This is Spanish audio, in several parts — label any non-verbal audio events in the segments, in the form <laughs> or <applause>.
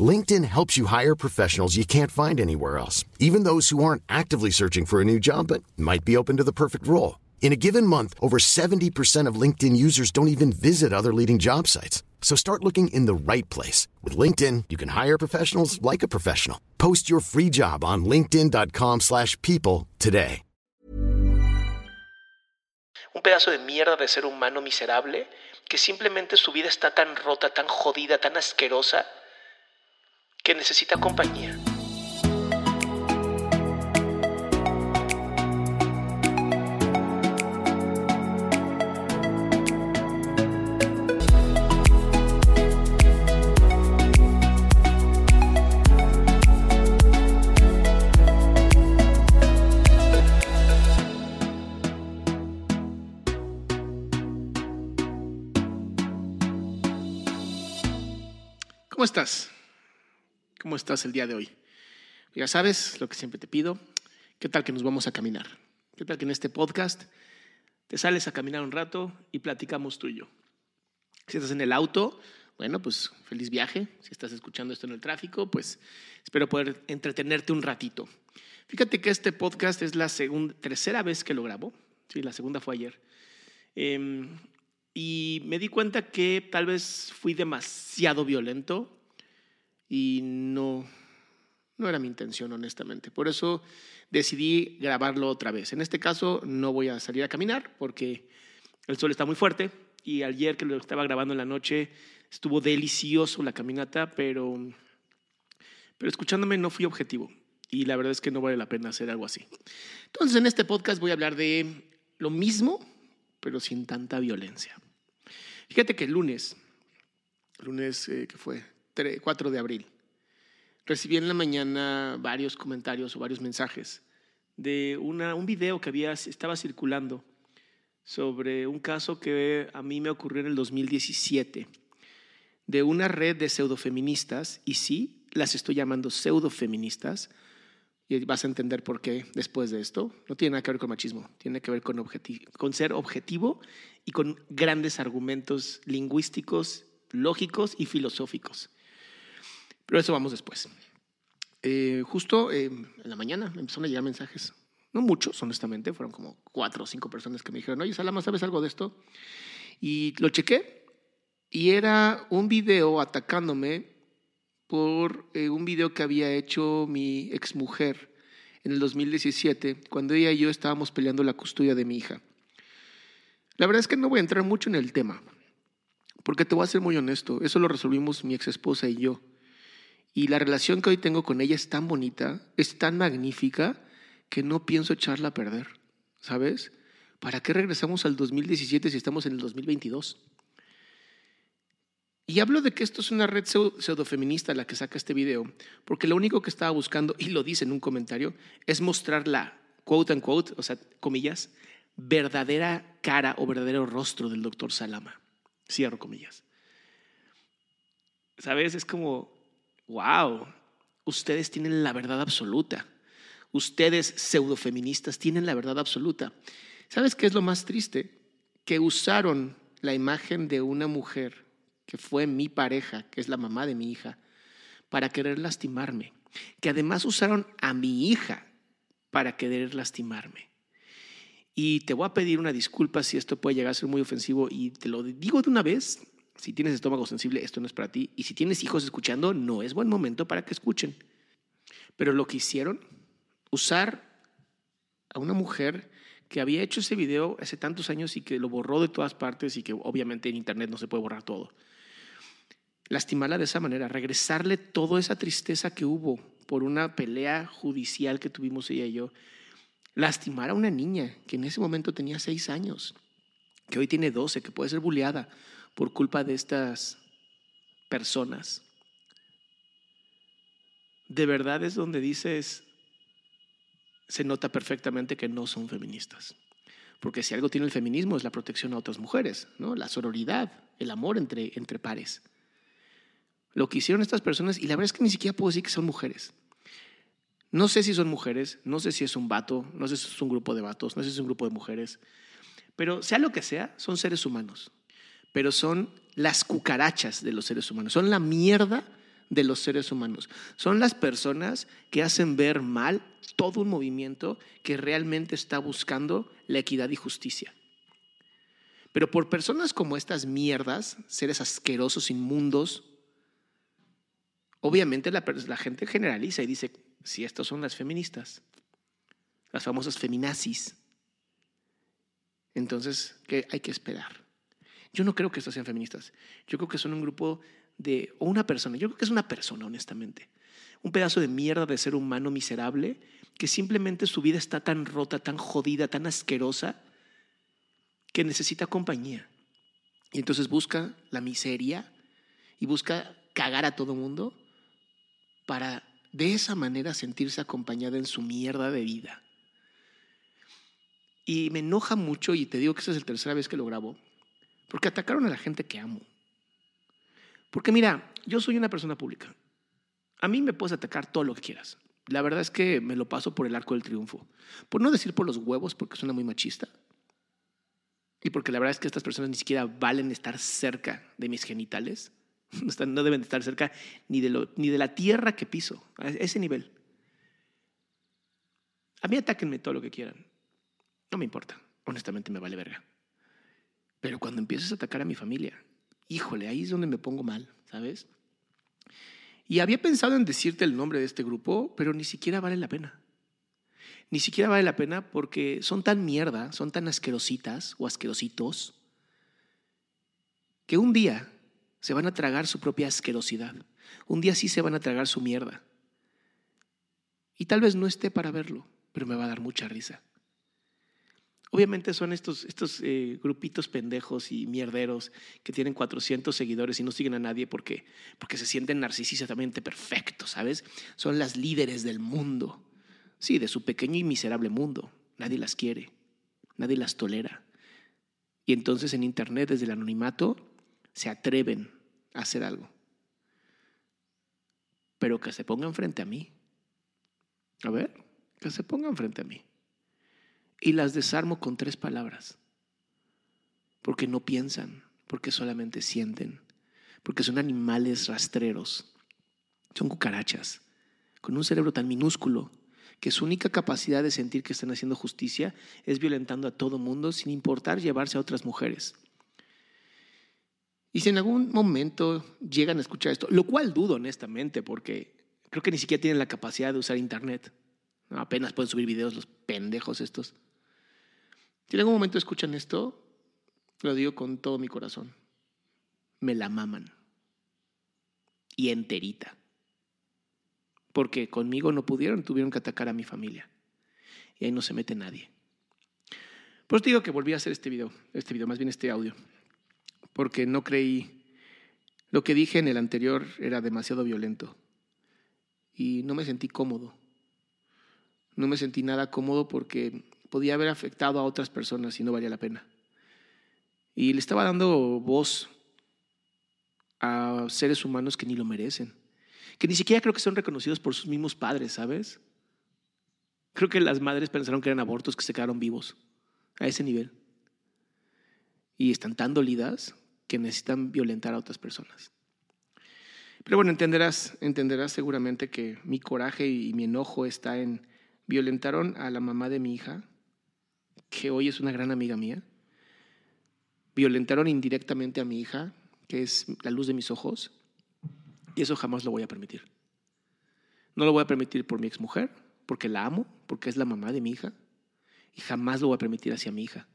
LinkedIn helps you hire professionals you can't find anywhere else, even those who aren't actively searching for a new job but might be open to the perfect role. In a given month, over 70% of LinkedIn users don't even visit other leading job sites. So start looking in the right place. With LinkedIn, you can hire professionals like a professional. Post your free job on linkedin.com slash people today. Un pedazo de mierda de ser humano miserable que simplemente su vida está tan rota, tan jodida, tan asquerosa que necesita compañía. ¿Cómo estás? ¿Cómo estás el día de hoy? Ya sabes lo que siempre te pido. ¿Qué tal que nos vamos a caminar? ¿Qué tal que en este podcast te sales a caminar un rato y platicamos tú y yo? Si estás en el auto, bueno, pues feliz viaje. Si estás escuchando esto en el tráfico, pues espero poder entretenerte un ratito. Fíjate que este podcast es la segunda, tercera vez que lo grabo. Sí, la segunda fue ayer. Em, y me di cuenta que tal vez fui demasiado violento y no, no era mi intención, honestamente. Por eso decidí grabarlo otra vez. En este caso no voy a salir a caminar porque el sol está muy fuerte y ayer que lo estaba grabando en la noche estuvo delicioso la caminata, pero, pero escuchándome no fui objetivo y la verdad es que no vale la pena hacer algo así. Entonces en este podcast voy a hablar de lo mismo, pero sin tanta violencia. Fíjate que el lunes, lunes eh, que fue 4 de abril, recibí en la mañana varios comentarios o varios mensajes de una, un video que había, estaba circulando sobre un caso que a mí me ocurrió en el 2017 de una red de pseudofeministas, y sí, las estoy llamando pseudofeministas, y vas a entender por qué después de esto. No tiene nada que ver con machismo, tiene que ver con, con ser objetivo y con grandes argumentos lingüísticos, lógicos y filosóficos. Pero eso vamos después. Eh, justo eh, en la mañana empezaron a llegar mensajes, no muchos, honestamente, fueron como cuatro o cinco personas que me dijeron, oye, Salama, ¿sabes algo de esto? Y lo chequé y era un video atacándome por eh, un video que había hecho mi exmujer en el 2017, cuando ella y yo estábamos peleando la custodia de mi hija. La verdad es que no voy a entrar mucho en el tema, porque te voy a ser muy honesto, eso lo resolvimos mi ex esposa y yo. Y la relación que hoy tengo con ella es tan bonita, es tan magnífica, que no pienso echarla a perder, ¿sabes? ¿Para qué regresamos al 2017 si estamos en el 2022? Y hablo de que esto es una red pseudofeminista la que saca este video, porque lo único que estaba buscando, y lo dice en un comentario, es mostrar la quote unquote, o sea, comillas, verdadera cara o verdadero rostro del doctor Salama. Cierro comillas. ¿Sabes? Es como, wow, ustedes tienen la verdad absoluta. Ustedes, pseudofeministas, tienen la verdad absoluta. ¿Sabes qué es lo más triste? Que usaron la imagen de una mujer que fue mi pareja, que es la mamá de mi hija, para querer lastimarme. Que además usaron a mi hija para querer lastimarme. Y te voy a pedir una disculpa si esto puede llegar a ser muy ofensivo y te lo digo de una vez, si tienes estómago sensible, esto no es para ti. Y si tienes hijos escuchando, no es buen momento para que escuchen. Pero lo que hicieron, usar a una mujer que había hecho ese video hace tantos años y que lo borró de todas partes y que obviamente en internet no se puede borrar todo. Lastimarla de esa manera, regresarle toda esa tristeza que hubo por una pelea judicial que tuvimos ella y yo. Lastimar a una niña que en ese momento tenía seis años, que hoy tiene doce, que puede ser bulleada por culpa de estas personas. De verdad es donde dices, se nota perfectamente que no son feministas. Porque si algo tiene el feminismo es la protección a otras mujeres, ¿no? la sororidad, el amor entre, entre pares. Lo que hicieron estas personas, y la verdad es que ni siquiera puedo decir que son mujeres. No sé si son mujeres, no sé si es un vato, no sé si es un grupo de vatos, no sé si es un grupo de mujeres, pero sea lo que sea, son seres humanos. Pero son las cucarachas de los seres humanos, son la mierda de los seres humanos. Son las personas que hacen ver mal todo un movimiento que realmente está buscando la equidad y justicia. Pero por personas como estas mierdas, seres asquerosos, inmundos, obviamente la, gente generaliza y dice, si estas son las feministas, las famosas feminazis, entonces, ¿qué hay que esperar? Yo no creo que estas sean feministas. Yo creo que son un grupo de, o una persona, yo creo que es una persona, honestamente. Un pedazo de mierda de ser humano miserable que simplemente su vida está tan rota, tan jodida, tan asquerosa, que necesita compañía. Y entonces busca la miseria y busca cagar a todo mundo para de esa manera sentirse acompañada en su mierda de vida. Y me enoja mucho, y te digo que esa es la tercera vez que lo grabo, porque atacaron a la gente que amo. Porque mira, yo soy una persona pública. A mí me puedes atacar todo lo que quieras. La verdad es que me lo paso por el arco del triunfo. Por no decir por los huevos, porque suena muy machista. Y porque la verdad es que estas personas ni siquiera valen estar cerca de mis genitales. <laughs> No deben estar cerca ni de, lo, ni de la tierra que piso, a ese nivel. A mí atáquenme todo lo que quieran. No me importa. Honestamente me vale verga. Pero cuando empiezas a atacar a mi familia, híjole, ahí es donde me pongo mal, ¿sabes? Y había pensado en decirte el nombre de este grupo, pero ni siquiera vale la pena. Ni siquiera vale la pena porque son tan mierda, son tan asquerositas o asquerositos, que un día se van a tragar su propia asquerosidad. Un día sí se van a tragar su mierda. Y tal vez no esté para verlo, pero me va a dar mucha risa. Obviamente son estos, estos eh, grupitos pendejos y mierderos que tienen 400 seguidores y no siguen a nadie porque, porque se sienten narcisistamente perfectos, ¿sabes? Son las líderes del mundo. Sí, de su pequeño y miserable mundo. Nadie las quiere, nadie las tolera. Y entonces en Internet, desde el anonimato, se atreven a hacer algo. Pero que se pongan frente a mí. A ver, que se pongan frente a mí y las desarmo con tres palabras. Porque no piensan, porque solamente sienten, porque son animales rastreros, son cucarachas, con un cerebro tan minúsculo que su única capacidad de sentir que están haciendo justicia es violentando a todo mundo sin importar llevarse a otras mujeres. Y si en algún momento llegan a escuchar esto, lo cual dudo honestamente, porque creo que ni siquiera tienen la capacidad de usar Internet. apenas pueden subir videos los pendejos estos. Si en algún momento escuchan esto, lo digo con todo mi corazón. Me la maman. Y enterita. Porque conmigo no pudieron, tuvieron que atacar a mi familia. Y ahí no se mete nadie. Por eso digo que volví a hacer este video, este video, más bien este audio. Porque no creí. Lo que dije en el anterior era demasiado violento. Y no me sentí cómodo. No me sentí nada cómodo porque podía haber afectado a otras personas y no valía la pena. Y le estaba dando voz a seres humanos que ni lo merecen, que ni siquiera creo que son reconocidos por sus mismos padres, ¿sabes? Creo que las madres pensaron que eran abortos que se quedaron vivos, a ese nivel. Y están tan dolidas que necesitan violentar a otras personas. Pero bueno, entenderás, entenderás seguramente que mi coraje y mi enojo está en violentaron a la mamá de mi hija, que hoy es una gran amiga mía. Violentaron indirectamente a mi hija, que es la luz de mis ojos, y eso jamás lo voy a permitir. No lo voy a permitir por mi exmujer, porque la amo, porque es la mamá de mi hija. Y jamás lo voy a permitir hacia mi hija.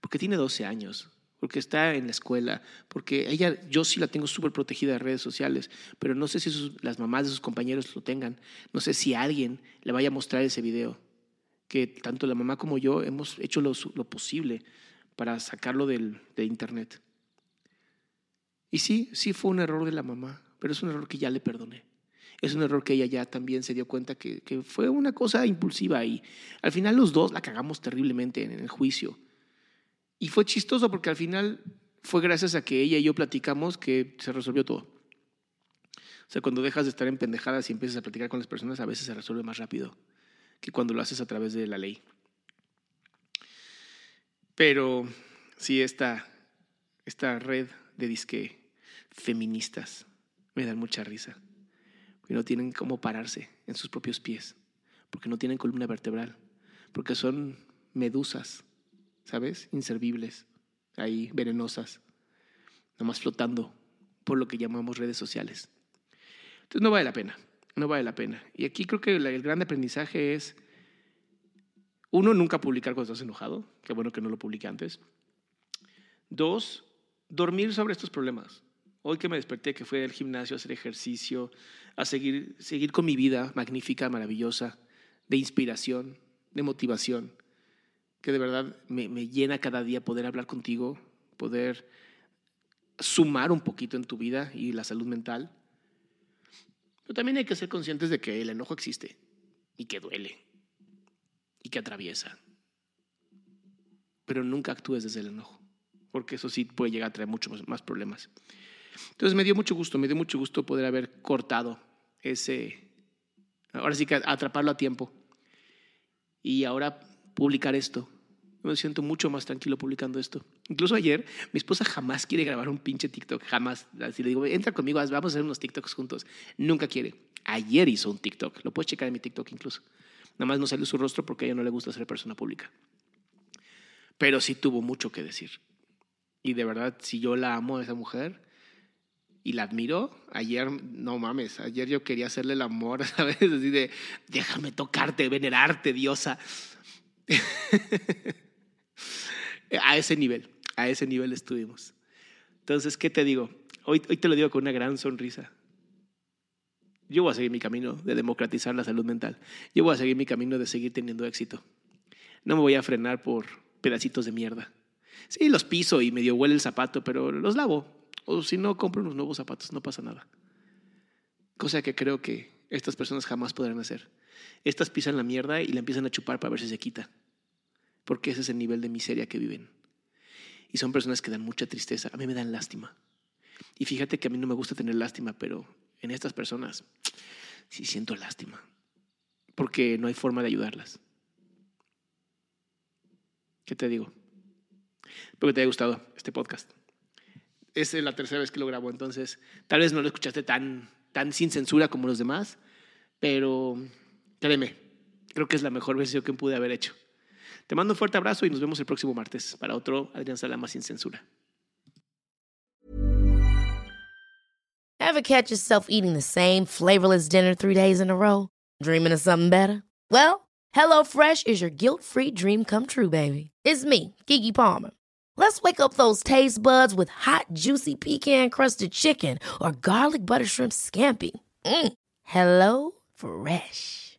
Porque tiene 12 años, porque está en la escuela, porque ella, yo sí la tengo súper protegida de redes sociales, pero no sé si las mamás de sus compañeros lo tengan. No sé si alguien le vaya a mostrar ese video. Que tanto la mamá como yo hemos hecho lo, posible para sacarlo del, de internet. Y sí, sí fue un error de la mamá, pero es un error que ya le perdoné. Es un error que ella ya también se dio cuenta que, que fue una cosa impulsiva y al final los dos la cagamos terriblemente en el juicio. Y fue chistoso porque al final fue gracias a que ella y yo platicamos que se resolvió todo. O sea, cuando dejas de estar en pendejadas y empiezas a platicar con las personas, a veces se resuelve más rápido que cuando lo haces a través de la ley. Pero sí, esta, esta red de disque feministas me dan mucha risa. Porque no tienen cómo pararse en sus propios pies, porque no tienen columna vertebral, porque son medusas, ¿sabes? Inservibles, ahí venenosas, nomás flotando por lo que llamamos redes sociales. Entonces no vale la pena, no vale la pena. Y aquí creo que el gran aprendizaje es, uno, nunca publicar cuando estás enojado, qué bueno que no lo publiqué antes. Dos, dormir sobre estos problemas. Hoy que me desperté, que fui al gimnasio a hacer ejercicio, a seguir, seguir con mi vida magnífica, maravillosa, de inspiración, de motivación, que de verdad me, me llena cada día poder hablar contigo, poder sumar un poquito en tu vida y la salud mental. Pero también hay que ser conscientes de que el enojo existe y que duele y que atraviesa. Pero nunca actúes desde el enojo, porque eso sí puede llegar a traer muchos más problemas. Entonces me dio mucho gusto, me dio mucho gusto poder haber cortado ese, ahora sí que atraparlo a tiempo y ahora publicar esto. Me siento mucho más tranquilo publicando esto. Incluso ayer, mi esposa jamás quiere grabar un pinche TikTok, jamás. Así le digo, entra conmigo, vamos a hacer unos TikToks juntos. Nunca quiere. Ayer hizo un TikTok, lo puedes checar en mi TikTok incluso. Nada más no sale su rostro porque a ella no le gusta ser persona pública. Pero sí tuvo mucho que decir. Y de verdad, si yo la amo a esa mujer, y la admiro. Ayer, no mames, ayer yo quería hacerle el amor, <laughs> ¿sabes? Así de, déjame tocarte, venerarte, diosa. <laughs> a ese nivel, a ese nivel estuvimos. Entonces, ¿qué te digo? Hoy, hoy te lo digo con una gran sonrisa. Yo voy a seguir mi camino de democratizar la salud mental. Yo voy a seguir mi camino de seguir teniendo éxito. No me voy a frenar por pedacitos de mierda. Sí, los piso y medio huele el zapato, pero los lavo o si no, compro unos nuevos zapatos, no pasa nada. Cosa que creo que estas personas jamás podrán hacer. Estas pisan la mierda y la empiezan a chupar para ver si se quita. Porque ese es el nivel de miseria que viven. Y son personas que dan mucha tristeza. A mí me dan lástima. Y fíjate que a mí no me gusta tener lástima, pero en estas personas sí siento lástima. Porque no hay forma de ayudarlas. ¿Qué te digo? Espero que te haya gustado este podcast es la tercera vez que lo grabo, entonces tal vez no lo escuchaste tan, tan sin censura como los demás, pero créeme, creo que es la mejor versión que pude haber hecho. Te mando un fuerte abrazo y nos vemos el próximo martes para otro Adrián Salama sin censura. Ever catch yourself eating the same flavorless dinner three days in a row? Dreaming of something better? Well, HelloFresh is your guilt-free dream come true, baby. It's me, Kiki Palmer. Let's wake up those taste buds with hot, juicy pecan crusted chicken or garlic butter shrimp scampi. Mm. Hello Fresh.